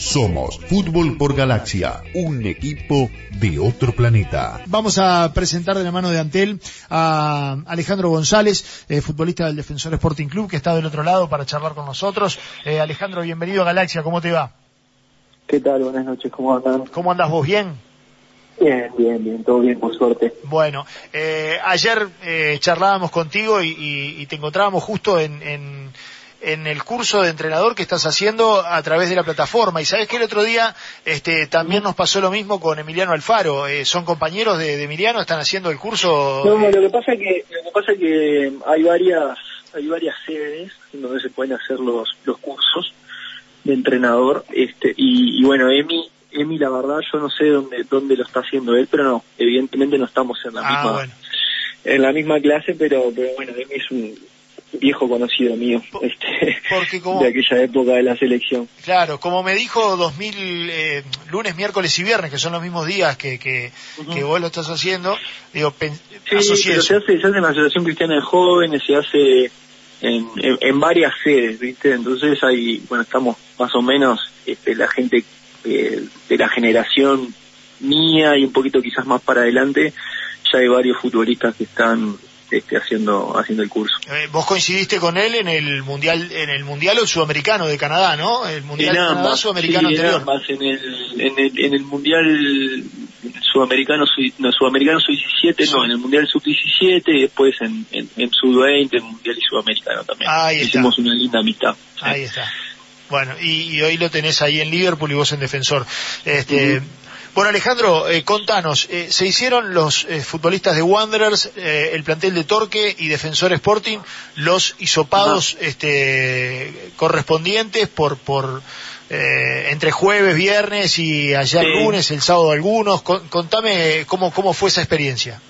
Somos Fútbol por Galaxia, un equipo de otro planeta. Vamos a presentar de la mano de Antel a Alejandro González, eh, futbolista del Defensor Sporting Club, que está del otro lado para charlar con nosotros. Eh, Alejandro, bienvenido a Galaxia, ¿cómo te va? ¿Qué tal? Buenas noches, ¿cómo andan? ¿Cómo andas vos? ¿Bien? Bien, bien, bien, todo bien, por suerte. Bueno, eh, ayer eh, charlábamos contigo y, y, y, te encontrábamos justo en, en, en, el curso de entrenador que estás haciendo a través de la plataforma. Y sabes que el otro día este, también nos pasó lo mismo con Emiliano Alfaro. Eh, ¿Son compañeros de, de, Emiliano? ¿Están haciendo el curso? No, lo que pasa es que, lo que, pasa es que hay varias hay varias sedes donde se pueden hacer los, los cursos de entrenador. este Y, y bueno, Emi Emi, la verdad, yo no sé dónde dónde lo está haciendo él, pero no, evidentemente no estamos en la ah, misma bueno. en la misma clase, pero pero bueno, Emi es un viejo conocido mío, este, Porque como, de aquella época de la selección. Claro, como me dijo 2000 eh, lunes, miércoles y viernes, que son los mismos días que que, uh -huh. que vos lo estás haciendo, digo, pen, sí, pero se hace, se hace en la Asociación Cristiana de Jóvenes, se hace en, en, en varias sedes, ¿viste? Entonces hay, bueno, estamos más o menos este, la gente eh, de la generación mía y un poquito quizás más para adelante, ya hay varios futbolistas que están este, haciendo haciendo el curso. Eh, vos coincidiste con él en el mundial en el mundial o el sudamericano de Canadá, ¿no? El mundial en Canadá sudamericano sí, anterior. En, ambas, en el en el en el mundial sudamericano no, sudamericano sub 17 sí. no en el mundial sub 17 y después en en, en sub 20 el mundial y sudamericano también. Ahí Hicimos una linda amistad. Ahí está. Bueno, y, y, hoy lo tenés ahí en Liverpool y vos en defensor. Este, uh -huh. Bueno, Alejandro, eh, contanos, eh, se hicieron los eh, futbolistas de Wanderers, eh, el plantel de Torque y Defensor Sporting, los hisopados uh -huh. este, correspondientes por, por entre jueves, viernes y ayer sí. lunes, el sábado algunos. Con, contame cómo, cómo fue esa experiencia.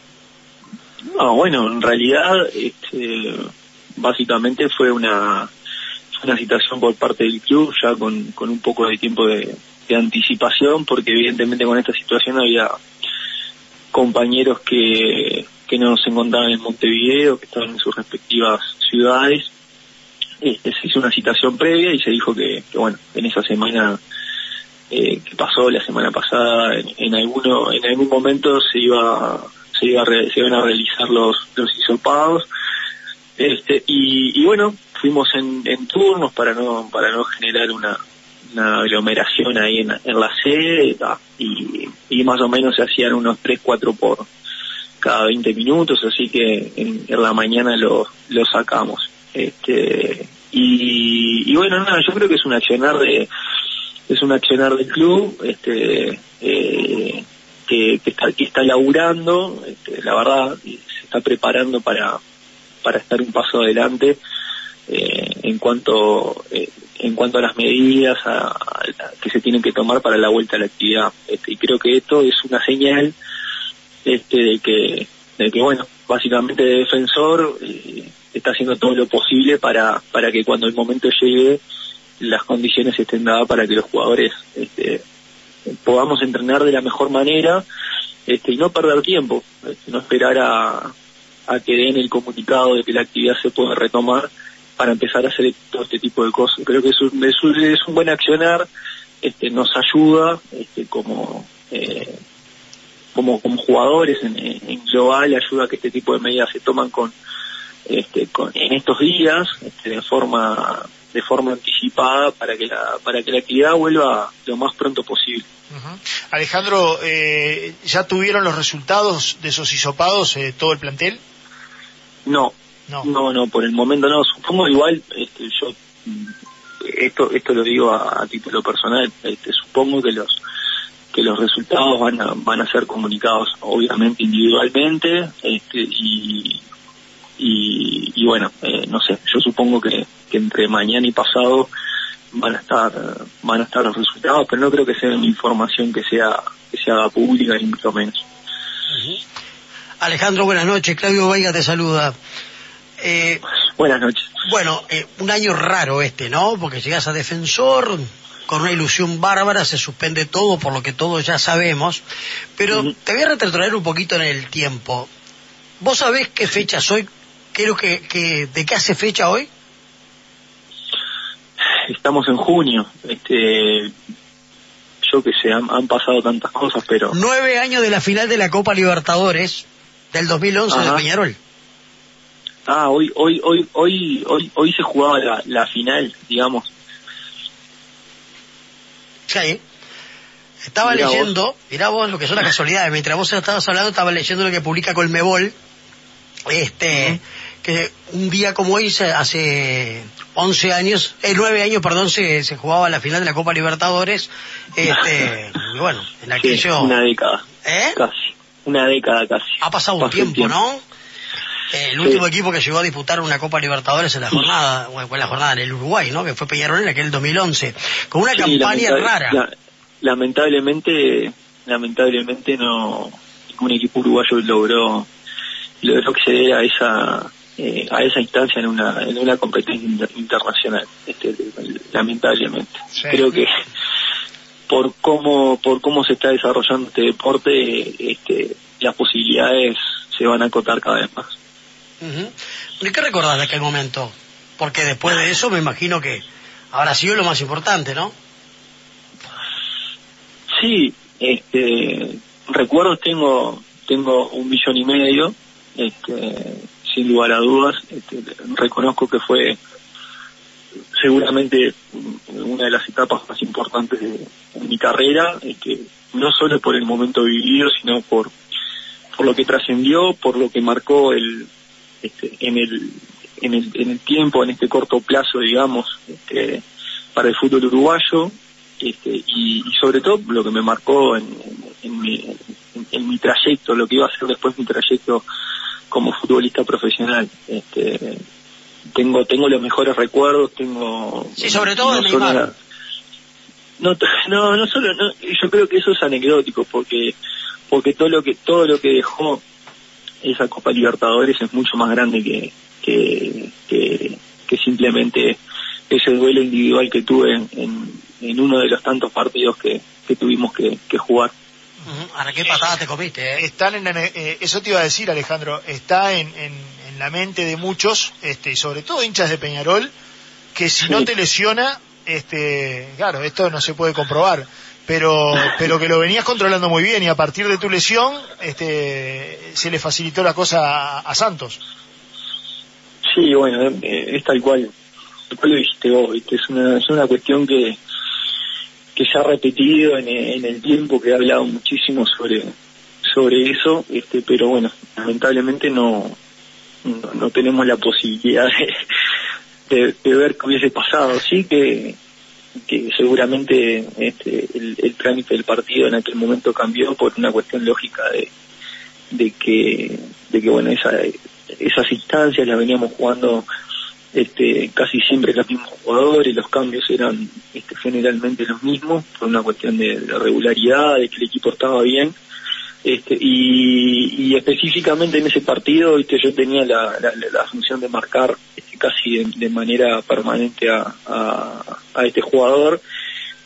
No, bueno, en realidad, este, básicamente fue una una situación por parte del club ya con, con un poco de tiempo de, de, anticipación porque evidentemente con esta situación había compañeros que, que no se encontraban en Montevideo, que estaban en sus respectivas ciudades. Este, se hizo una citación previa y se dijo que, bueno, en esa semana eh, que pasó la semana pasada, en, en, alguno, en algún momento se iba, se iba a re, se iban a realizar los, los hisopados. Este, y, y bueno, fuimos en, en, turnos para no para no generar una, una aglomeración ahí en, en la sede y, y, más o menos se hacían unos 3, 4 por cada 20 minutos, así que en, en la mañana lo, lo sacamos. Este, y, y, bueno, nada, yo creo que es un accionar de es un accionar del club este eh, que, que, está, que está laburando, este, la verdad, se está preparando para, para estar un paso adelante eh, en cuanto eh, en cuanto a las medidas a, a, que se tienen que tomar para la vuelta a la actividad. Este, y creo que esto es una señal este de que de que bueno básicamente el defensor eh, está haciendo todo lo posible para para que cuando el momento llegue las condiciones estén dadas para que los jugadores este, podamos entrenar de la mejor manera este, y no perder tiempo este, no esperar a, a que den el comunicado de que la actividad se puede retomar para empezar a hacer todo este tipo de cosas. Creo que es un, es un, es un buen accionar, este, nos ayuda este, como, eh, como, como jugadores en, en global, ayuda a que este tipo de medidas se toman con, este, con, en estos días, este, de forma de forma anticipada para que la para que la actividad vuelva lo más pronto posible. Uh -huh. Alejandro, eh, ¿ya tuvieron los resultados de esos hisopados eh, todo el plantel? No, no, no, no, por el momento no. Supongo igual, este, yo esto esto lo digo a, a título personal, este, supongo que los que los resultados van a van a ser comunicados obviamente individualmente este, y, y, y bueno eh, no sé yo supongo que, que entre mañana y pasado van a estar van a estar los resultados pero no creo que sea una información que sea que se haga pública ni mucho menos uh -huh. Alejandro buenas noches Claudio Veiga te saluda eh, Buenas noches. Bueno, eh, un año raro este, ¿no? Porque llegas a defensor con una ilusión bárbara, se suspende todo por lo que todos ya sabemos, pero uh -huh. te voy a retrotraer un poquito en el tiempo. ¿Vos sabés qué fecha soy? Creo que, que de qué hace fecha hoy. Estamos en junio. Este, yo que sé, han, han pasado tantas cosas, pero... Nueve años de la final de la Copa Libertadores del 2011 de Ajá. Peñarol. Ah, hoy, hoy, hoy, hoy, hoy, hoy se jugaba la, la final, digamos. Sí. Estaba Mirá vos. leyendo, mirá vos lo que son las casualidades, mientras vos estabas hablando estaba leyendo lo que publica Colmebol, este, que un día como hoy, hace 11 años, eh, 9 años, perdón, se, se jugaba la final de la Copa Libertadores, este, y bueno, en Sí, aquello, una década, ¿eh? casi. Una década casi. Ha pasado un el tiempo, ¿no? El Sí. último equipo que llegó a disputar una Copa Libertadores en la jornada, bueno, fue en la jornada en el Uruguay, ¿no? Que fue Peñarol en aquel 2011, con una Sí, campaña rara. la- lamentablemente, lamentablemente no ningún equipo uruguayo logró logró acceder a esa eh, a esa instancia en una en una competencia inter- internacional. Este, lamentablemente, Sí. creo que por cómo por cómo se está desarrollando este deporte, este, las posibilidades se van a acotar cada vez más. Ujú. ¿Y qué recordás de aquel momento? Porque después de eso me imagino que habrá sido lo más importante, ¿no? Sí, este, recuerdos tengo, tengo un millón y medio, este, sin lugar a dudas, este, reconozco que fue seguramente una de las etapas más importantes de, de mi carrera, este, no solo por el momento vivido, sino por, por lo que trascendió, por lo que marcó el, este, en el, en el, en el tiempo, en este corto plazo, digamos, este, para el fútbol uruguayo, este, y, y sobre todo lo que me marcó en, en- mi, en- en mi trayecto, lo que iba a ser después mi trayecto como futbolista profesional. Este, tengo tengo los mejores recuerdos, tengo Sí, sobre todo de no Neymar. la- no, no, no solo, no, yo creo que eso es anecdótico porque porque todo lo que todo lo que dejó esa Copa Libertadores es mucho más grande que que, que, que simplemente ese duelo individual que tuve en, en, en uno de los tantos partidos que, que tuvimos que, que jugar. Ahora qué patada te comiste, ¿eh? están en la- eh, eso te iba a decir Alejandro está en, en, en la mente de muchos este y sobre todo hinchas de Peñarol que si Sí. no te lesiona este claro esto no se puede comprobar pero pero que lo venías controlando muy bien y a partir de tu lesión este se le facilitó la cosa a, Santos Sí, bueno, eh, es tal cual, tal lo dijiste vos, ¿viste? Es, una, es una cuestión que, que se ha repetido en, en el tiempo, que he hablado muchísimo sobre, sobre eso, este, pero bueno, lamentablemente no, no, no tenemos la posibilidad de ver qué hubiese pasado. Sí que, que seguramente este, el, trámite del partido en aquel momento cambió por una cuestión lógica de, de que, de que bueno, esa, esas instancias las veníamos jugando este, casi siempre los mismos jugadores, los cambios eran este, generalmente los mismos, por una cuestión de regularidad, de que el equipo estaba bien. Este, y, específicamente en ese partido ¿viste? yo tenía la, la, la función de marcar este, casi de, manera permanente a, a, este jugador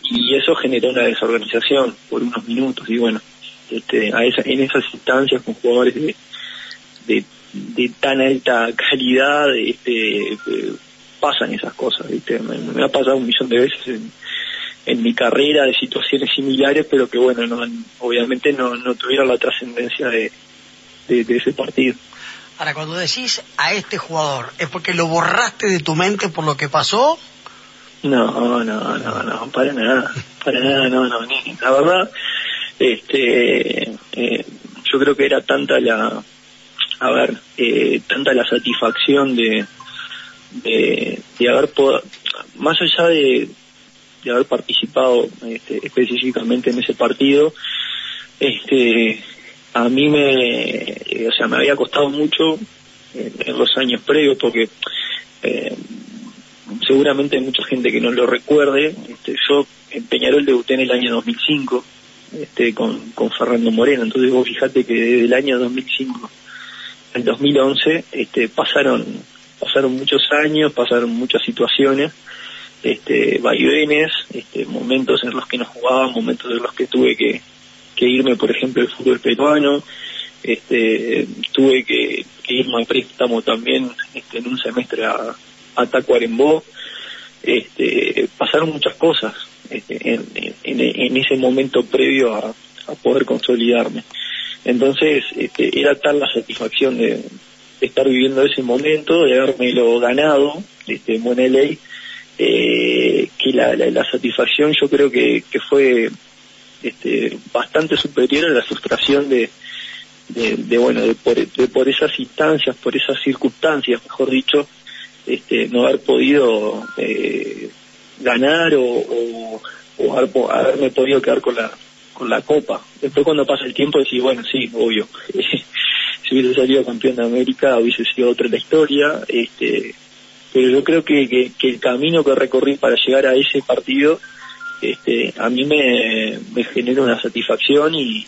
y eso generó una desorganización por unos minutos y bueno este, a esa, en esas instancias con jugadores de, de, de tan alta calidad este, eh, pasan esas cosas ¿viste? Me, me ha pasado un millón de veces en, en mi carrera de situaciones similares, pero que bueno, no, obviamente no, no tuvieron la trascendencia de, de, de ese partido. Ahora, cuando decís a este jugador, ¿es porque lo borraste de tu mente por lo que pasó? No, no, no, no, para nada, para nada, no, no, ni, la verdad, este, eh, yo creo que era tanta la, a ver, eh, tanta la satisfacción de, de, de haber pod- más allá de, de haber participado este, específicamente en ese partido, este, a mí me, eh, o sea, me había costado mucho en, los años previos porque eh, seguramente hay mucha gente que no lo recuerde. Este, yo en Peñarol debuté en el año 2005 este, con, con Fernando Moreno, entonces vos fijate que desde el año 2005 al 2011 este, pasaron pasaron muchos años, pasaron muchas situaciones, este, vaivenes, este, momentos en los que no jugaba, momentos en los que tuve que, irme, por ejemplo, del fútbol peruano, este, tuve que, irme a préstamo también este, en un semestre a, a Tacuarembó, este, pasaron muchas cosas, este, en, ese momento previo a, poder consolidarme. Entonces, este, era tal la satisfacción de, estar viviendo ese momento, de lo ganado este, en buena eh, que la, la, satisfacción yo creo que, que fue este, bastante superior a la frustración de, de, bueno, de por, de por, esas instancias, por esas circunstancias, mejor dicho, este, no haber podido eh, ganar o, o, haberme podido quedar con la con la copa. Después cuando pasa el tiempo decís, bueno, sí, obvio, si hubiese salido campeón de América hubiese sido otra la historia, este, pero yo creo que, que, el camino que recorrí para llegar a ese partido, este, a mí me, me genera una satisfacción y,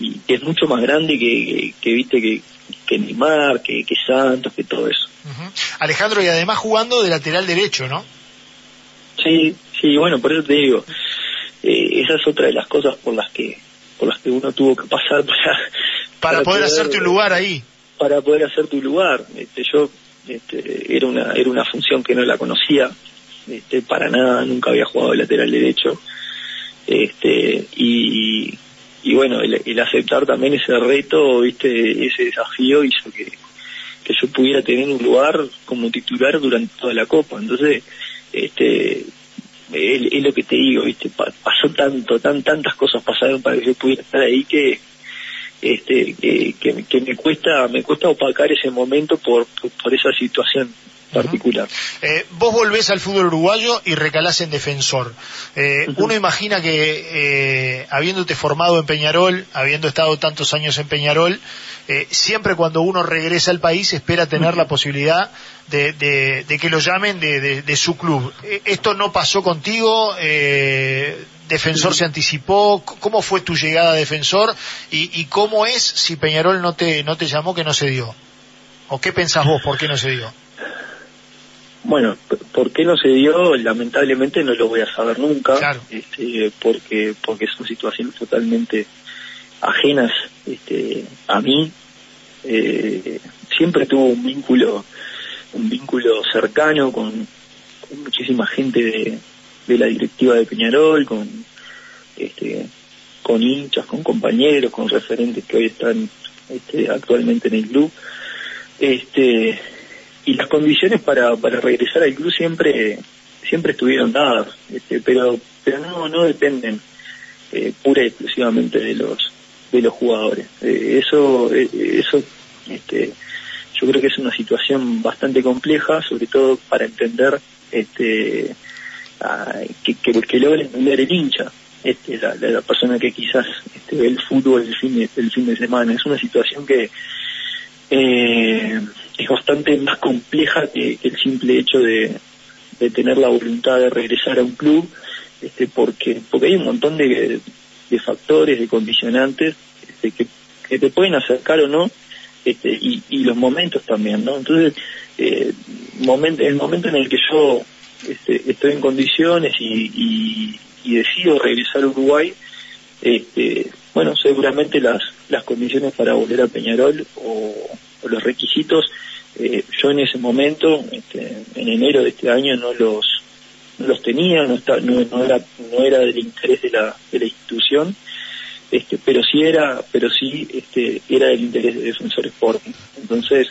y, es mucho más grande que, que, viste que, que Neymar, que, que Santos, que todo eso. Alejandro, y además jugando de lateral derecho, ¿no? Sí, sí, bueno, por eso te digo, eh, esa es otra de las cosas por las que por las que uno tuvo que pasar para para, poder, hacer tu lugar ahí para poder hacer tu lugar este, yo este, era una era una función que no la conocía este, para nada nunca había jugado de lateral derecho este y, y bueno el, aceptar también ese reto viste ese desafío hizo que que yo pudiera tener un lugar como titular durante toda la copa entonces este es, lo que te digo, ¿viste? pasó tanto, tan tantas cosas pasaron para que yo pudiera estar ahí que este que, que, me cuesta me cuesta opacar ese momento por, por, esa situación particular. Eh, vos volvés al fútbol uruguayo y recalás en defensor. Eh, uno imagina que eh, habiéndote formado en Peñarol, habiendo estado tantos años en Peñarol, siempre cuando uno regresa al país espera tener la posibilidad de, de, que lo llamen de, de, su club. ¿Esto no pasó contigo? ¿Defensor se anticipó? ¿Cómo fue tu llegada a Defensor? ¿Y, y cómo es si Peñarol no te, no te llamó que no se dio? ¿O qué pensás vos? ¿Por qué no se dio? Bueno, ¿por qué no se dio? Lamentablemente no lo voy a saber nunca, este, porque porque son situaciones totalmente ajenas este, a mí. Eh, siempre tuvo un vínculo un vínculo cercano con, muchísima gente de, de, la directiva de Peñarol, con este, con hinchas, con compañeros, con referentes que hoy están este, actualmente en el club. Este, y las condiciones para, para regresar al club siempre siempre estuvieron dadas este, pero pero no no dependen eh, pura y exclusivamente de los de los jugadores eh, eso eh, eso este yo creo que es una situación bastante compleja sobre todo para entender este que, que, que logre entender el hincha este, la, persona que quizás este, ve el fútbol el fin de, el fin de semana es una situación que eh, es bastante más compleja que, el simple hecho de, tener la voluntad de regresar a un club, este, porque porque hay un montón de, factores, de condicionantes este, que, te pueden acercar o no, este, y, los momentos también, ¿no? Entonces, eh, el momento en el que yo este, estoy en condiciones y, decido regresar a Uruguay, este, bueno, seguramente las, las condiciones para volver a Peñarol o, los requisitos, eh, yo en ese momento, este, en enero de este año, no los no los tenía, no, está, no, era no era del interés de la, de la institución, este, pero sí era pero sí este, era del interés de Defensor Sporting. Entonces,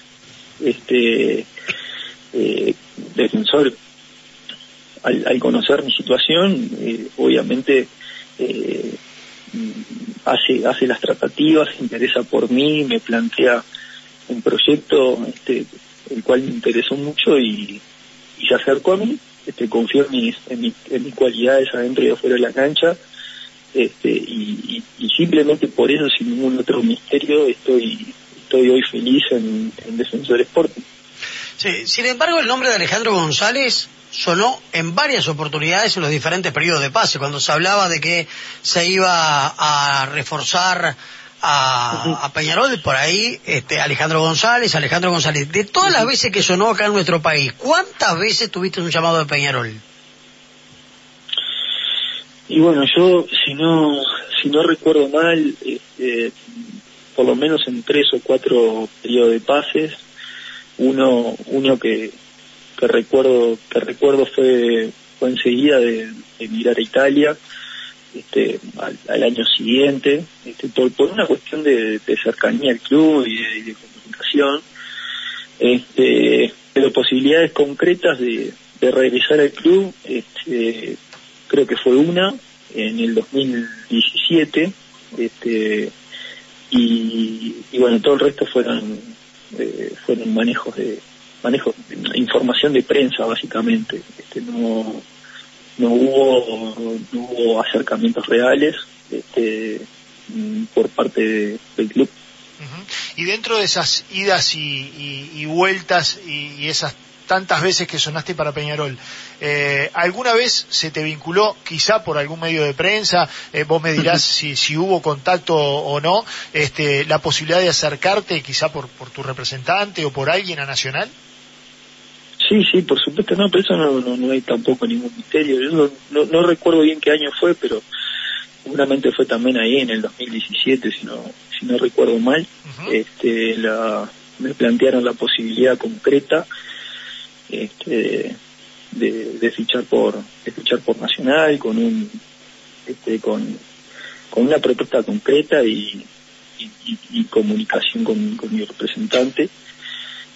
este eh, Defensor, al, conocer mi situación, eh, obviamente eh, hace hace las tratativas, se interesa por mí, me plantea un proyecto este, el cual me interesó mucho y, y se acercó a mí, este, confió en mis, en, mis cualidades adentro y afuera de la cancha, este, y, simplemente por eso, sin ningún otro misterio, estoy, estoy hoy feliz en, en Defensor Sporting. Sí, sin embargo, el nombre de Alejandro González sonó en varias oportunidades en los diferentes periodos de pase, cuando se hablaba de que se iba a reforzar a, Peñarol, por ahí este, Alejandro González, Alejandro González. De todas las veces que sonó acá en nuestro país, ¿cuántas veces tuviste un llamado de Peñarol? Y bueno, yo, si no, si no recuerdo mal, este, por lo menos en tres o cuatro periodos de pases, uno, uno que, que recuerdo, que recuerdo fue, enseguida de, emigrar a Italia este, al, año siguiente, este, por, una cuestión de, cercanía al club y de, comunicación, este, pero posibilidades concretas de, regresar al club, este, creo que fue una en el 2017, este, y, bueno, todo el resto fueron, eh, fueron manejos de, manejo, información de prensa básicamente, este, no, no hubo, no hubo acercamientos reales este, mm, por parte del club. Y dentro de esas idas y, vueltas y, esas tantas veces que sonaste para Peñarol, eh, ¿alguna vez se te vinculó, quizá por algún medio de prensa, eh, vos me dirás si, si, hubo contacto o no, este, la posibilidad de acercarte quizá por, por tu representante o por alguien a Nacional? Sí, sí, por supuesto, no, pero eso no, no, hay tampoco ningún misterio. Yo no, no, recuerdo bien qué año fue, pero seguramente fue también ahí en el 2017, si no, si no recuerdo mal. este, la, me plantearon la posibilidad concreta este, de, de fichar por de fichar por Nacional con un este, con, con una propuesta concreta y, y, comunicación con, con mi representante.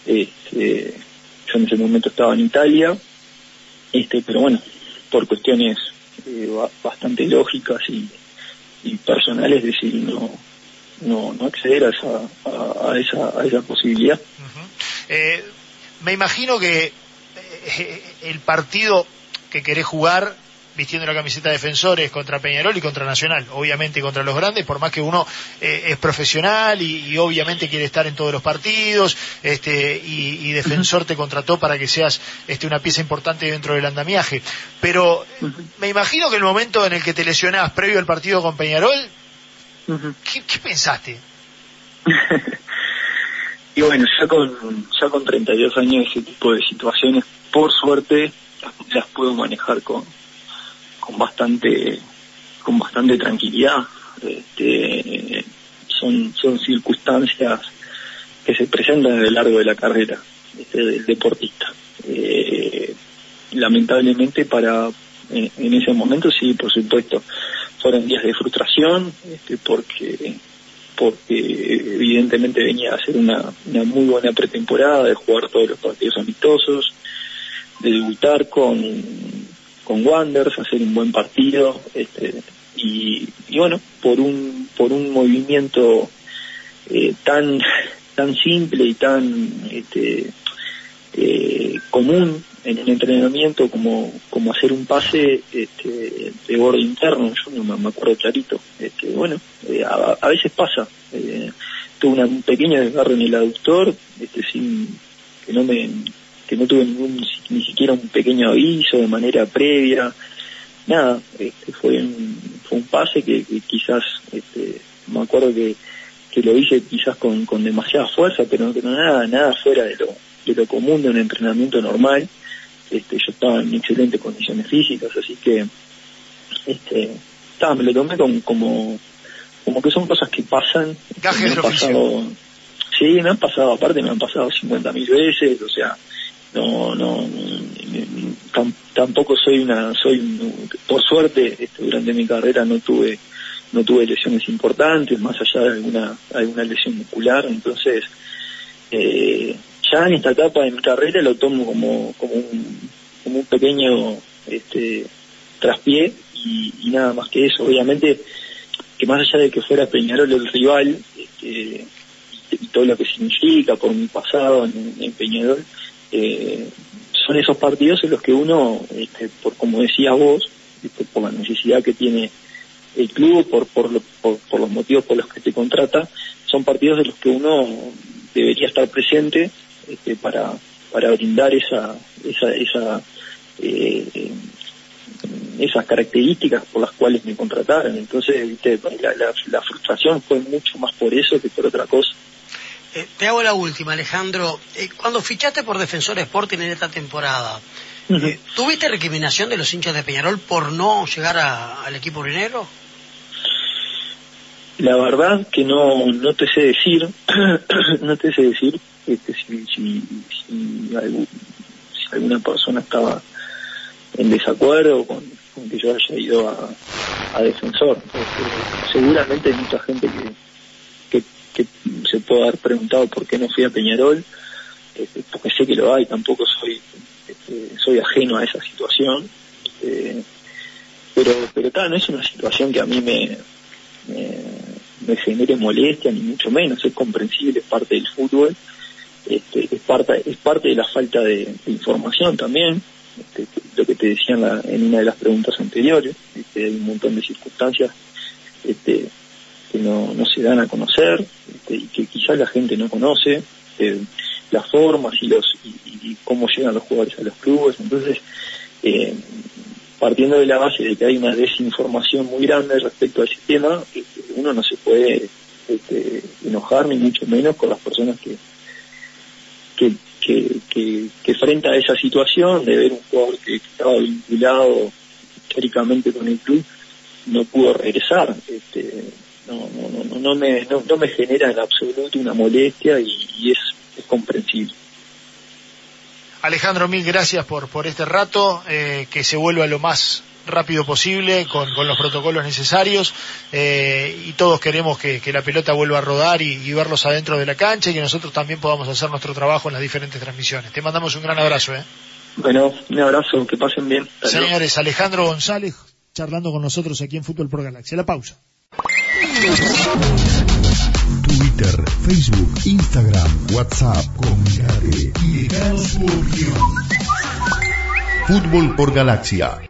Este, yo en ese momento estaba en Italia, este, pero bueno, por cuestiones eh, bastante lógicas y, personales decidí no, no, no acceder a esa, a, esa, a esa posibilidad. Eh, me imagino que eh, el partido que querés jugar vistiendo la camiseta de defensores contra Peñarol y contra Nacional, obviamente contra los grandes, por más que uno eh, es profesional y, obviamente quiere estar en todos los partidos, este, y, Defensor te contrató para que seas este, una pieza importante dentro del andamiaje. Pero me imagino que el momento en el que te lesionás previo al partido con Peñarol, ¿qué, pensaste? y bueno, ya con, ya con 32 años ese tipo de situaciones, por suerte, las puedo manejar con, con bastante con bastante tranquilidad. Este, son son circunstancias que se presentan a lo largo de la carrera este, del deportista. Eh, lamentablemente para en, ese momento sí por supuesto fueron días de frustración este, porque porque evidentemente venía a hacer una, una muy buena pretemporada de jugar todos los partidos amistosos de debutar con con Wanderers, hacer un buen partido, este, y, bueno, por un, por un movimiento eh, tan, tan simple y tan este, eh, común en el entrenamiento como, como hacer un pase este, de borde interno, yo no me, acuerdo clarito, este, bueno, eh, a, veces pasa, tuve un pequeño desgarro en el aductor, este, sin que no me que no tuve ningún, ni siquiera un pequeño aviso de manera previa, nada, este, fue, un, fue un pase que, quizás, este, me acuerdo que, que lo hice quizás con, con demasiada fuerza, pero, no nada, nada fuera de lo, de lo común de un entrenamiento normal. Este, yo estaba en excelentes condiciones físicas, así que este, estaba, me lo tomé como, como, como que son cosas que pasan. sí, me han pasado, aparte me han pasado 50.000 veces, o sea, no no tampoco soy una soy por suerte este, durante mi carrera no tuve no tuve lesiones importantes más allá de alguna alguna lesión muscular entonces eh, ya en esta etapa de mi carrera lo tomo como como un como un pequeño este traspié y, nada más que eso. Obviamente que más allá de que fuera Peñarol el rival este, y, todo lo que significa por mi pasado en Peñarol eh, son esos partidos en los que uno, este, por como decías vos, este, por la necesidad que tiene el club, por, por, por, los motivos por los que te contrata, son partidos en los que uno debería estar presente este, para, para brindar esa, esa, esa eh, esas características por las cuales me contrataron. Entonces, La, la frustración fue mucho más por eso que por otra cosa. Eh, te hago la última, Alejandro. Eh, cuando fichaste por Defensor Sporting en esta temporada, eh, ¿tuviste recriminación de los hinchas de Peñarol por no llegar al equipo urinero? La verdad que no, no te sé decir, no te sé decir este, si, si, si, alguna persona estaba en desacuerdo con, con que yo haya ido a, defensor. Este, seguramente hay mucha gente que, que, se puede haber preguntado por qué no fui a Peñarol, este, porque sé que lo hay, tampoco soy este, soy ajeno a esa situación. pero pero tal, no es una situación que a mí me, me, genere molestia, ni mucho menos, es comprensible, es parte del fútbol. Este, es parte es parte de la falta de información también este, lo que te decía en, una de las preguntas anteriores, este, hay un montón de circunstancias este, que no, no se dan a conocer este, y que quizás la gente no conoce, eh, las formas y, los, y, cómo llegan los jugadores a los clubes. Entonces, eh, partiendo de la base de que hay una desinformación muy grande respecto a ese tema, este, uno no se puede este, enojar ni mucho menos con las personas que, que, que, que, frente a esa situación de ver un jugador que estaba vinculado históricamente con el club no pudo regresar. Este, no, no, no, no, me, no, me genera en absoluto una molestia y, es, es, comprensible. Alejandro, mil gracias por, por este rato, eh, que se vuelva lo más rápido posible, con, con los protocolos necesarios, eh, y todos queremos que, la pelota vuelva a rodar y, verlos adentro de la cancha y que nosotros también podamos hacer nuestro trabajo en las diferentes transmisiones. Te mandamos un gran abrazo. ¿eh? Bueno, un abrazo, que pasen bien. Señores, Alejandro González charlando con nosotros aquí en Fútbol Pro Galaxia. La pausa. Twitter, Facebook, Instagram, WhatsApp, comunicate y Fútbol por Galaxia